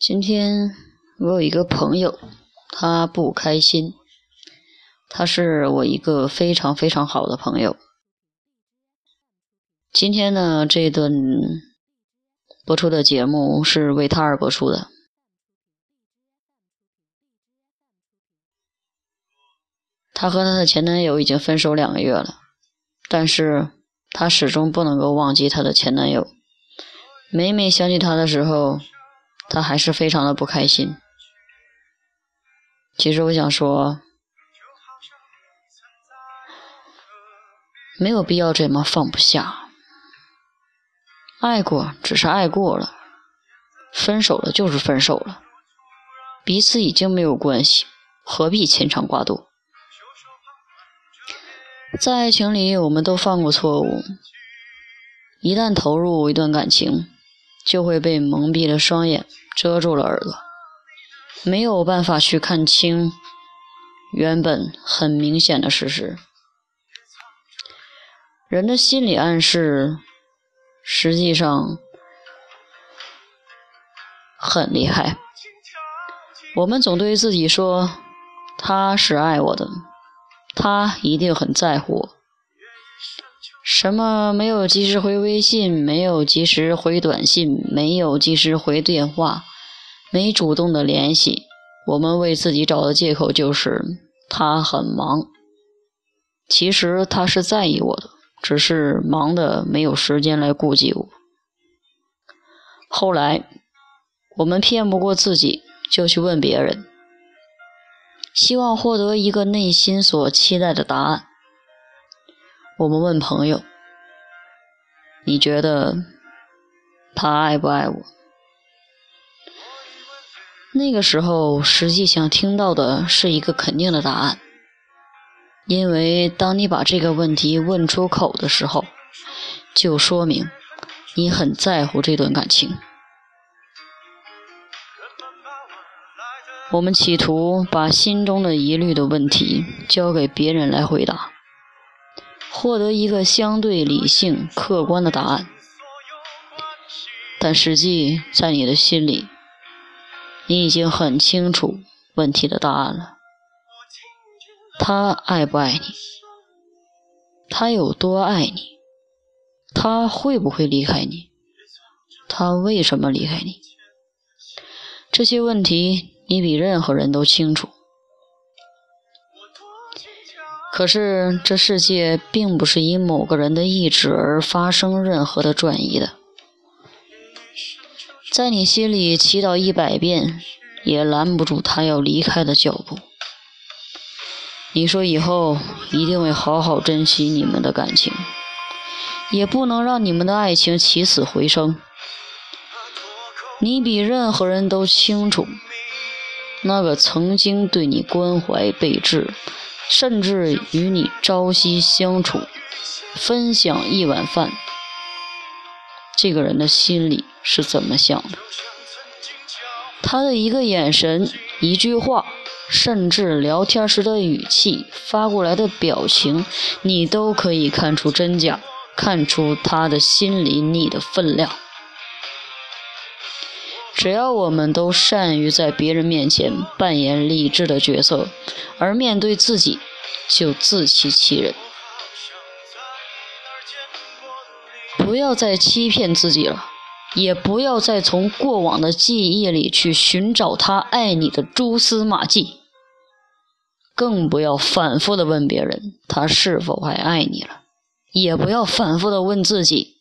今天我有一个朋友，他不开心。他是我一个非常非常好的朋友。今天呢，这顿播出的节目是为他而播出的。他和他的前男友已经分手两个月了，但是他始终不能够忘记他的前男友。每每想起他的时候，他还是非常的不开心。其实我想说，没有必要这么放不下。爱过只是爱过了，分手了就是分手了，彼此已经没有关系，何必牵肠挂肚？在爱情里，我们都犯过错误，一旦投入一段感情，就会被蒙蔽了双眼。遮住了耳朵，没有办法去看清原本很明显的事实。人的心理暗示实际上很厉害。我们总对自己说：“他是爱我的，他一定很在乎我。”什么没有及时回微信，没有及时回短信，没有及时回电话。没主动的联系，我们为自己找的借口就是他很忙。其实他是在意我的，只是忙的没有时间来顾及我。后来我们骗不过自己，就去问别人，希望获得一个内心所期待的答案。我们问朋友：“你觉得他爱不爱我？”那个时候，实际想听到的是一个肯定的答案，因为当你把这个问题问出口的时候，就说明你很在乎这段感情。我们企图把心中的疑虑的问题交给别人来回答，获得一个相对理性、客观的答案，但实际在你的心里。你已经很清楚问题的答案了。他爱不爱你？他有多爱你？他会不会离开你？他为什么离开你？这些问题你比任何人都清楚。可是这世界并不是因某个人的意志而发生任何的转移的。在你心里祈祷一百遍，也拦不住他要离开的脚步。你说以后一定会好好珍惜你们的感情，也不能让你们的爱情起死回生。你比任何人都清楚，那个曾经对你关怀备至，甚至与你朝夕相处、分享一碗饭。这个人的心里是怎么想的？他的一个眼神、一句话，甚至聊天时的语气、发过来的表情，你都可以看出真假，看出他的心里你的分量。只要我们都善于在别人面前扮演理智的角色，而面对自己就自欺欺人。不要再欺骗自己了，也不要再从过往的记忆里去寻找他爱你的蛛丝马迹，更不要反复的问别人他是否还爱你了，也不要反复的问自己，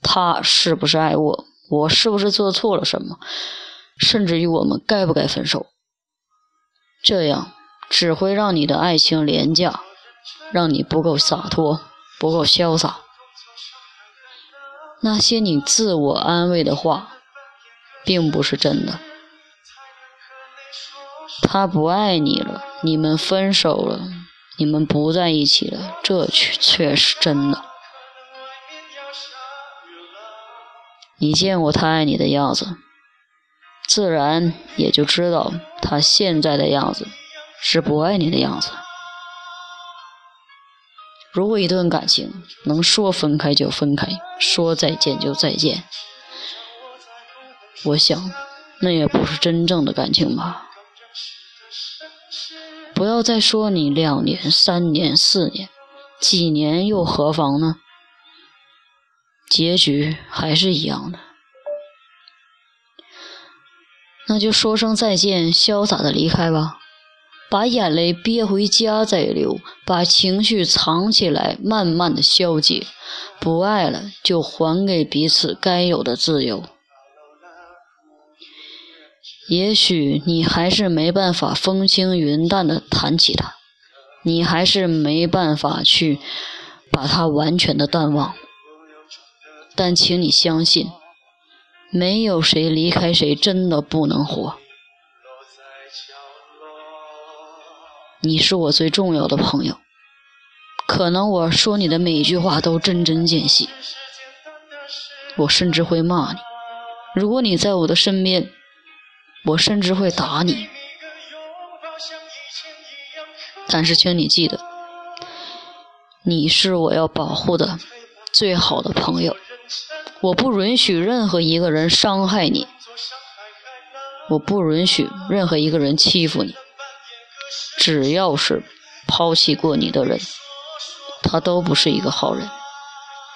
他是不是爱我，我是不是做错了什么，甚至于我们该不该分手？这样只会让你的爱情廉价，让你不够洒脱，不够潇洒。那些你自我安慰的话，并不是真的。他不爱你了，你们分手了，你们不在一起了，这却却是真的。你见过他爱你的样子，自然也就知道他现在的样子是不爱你的样子。如果一段感情能说分开就分开，说再见就再见，我想那也不是真正的感情吧？不要再说你两年、三年、四年，几年又何妨呢？结局还是一样的，那就说声再见，潇洒的离开吧。把眼泪憋回家再流，把情绪藏起来，慢慢的消解。不爱了，就还给彼此该有的自由。也许你还是没办法风轻云淡的谈起他，你还是没办法去把他完全的淡忘。但请你相信，没有谁离开谁真的不能活。你是我最重要的朋友，可能我说你的每一句话都针针见血，我甚至会骂你。如果你在我的身边，我甚至会打你。但是，请你记得，你是我要保护的最好的朋友。我不允许任何一个人伤害你，我不允许任何一个人欺负你。只要是抛弃过你的人，他都不是一个好人，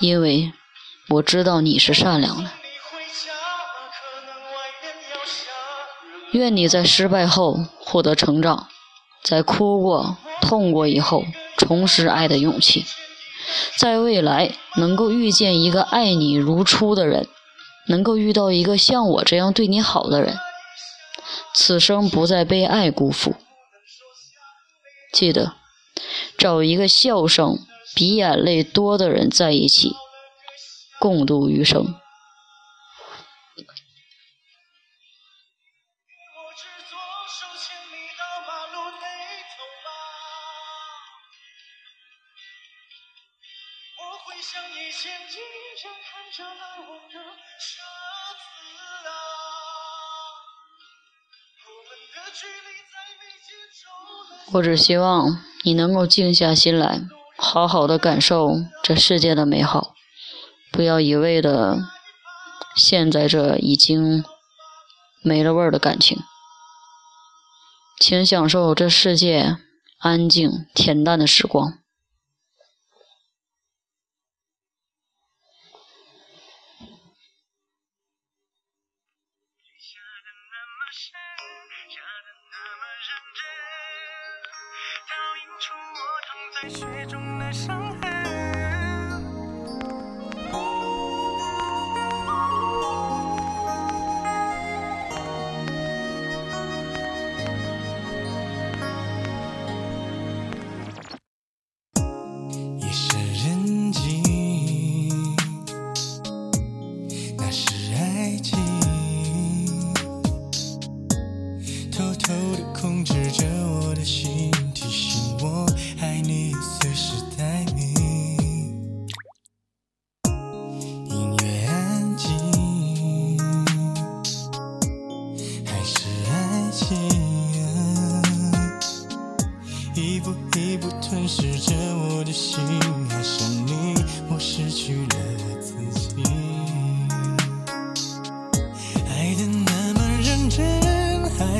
因为我知道你是善良的。愿你在失败后获得成长，在哭过、痛过以后重拾爱的勇气，在未来能够遇见一个爱你如初的人，能够遇到一个像我这样对你好的人，此生不再被爱辜负。记得找一个笑声比眼泪多的人在一起，共度余生。我只希望你能够静下心来，好好的感受这世界的美好，不要一味的陷在这已经没了味儿的感情。请享受这世界安静恬淡的时光。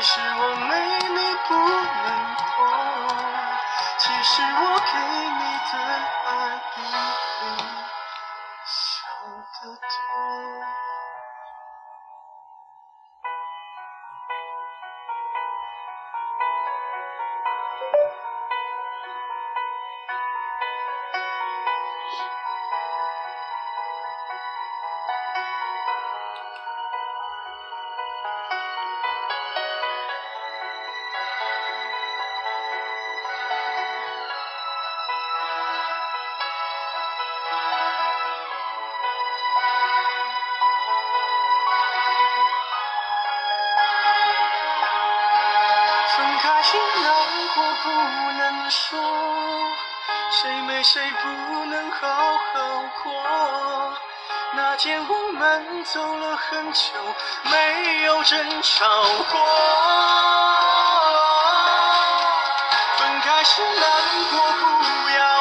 其实我没你不能活，其实我给你的爱比你。的多。我不能说，谁没谁不能好好过。那天我们走了很久，没有争吵过。分开时难过不要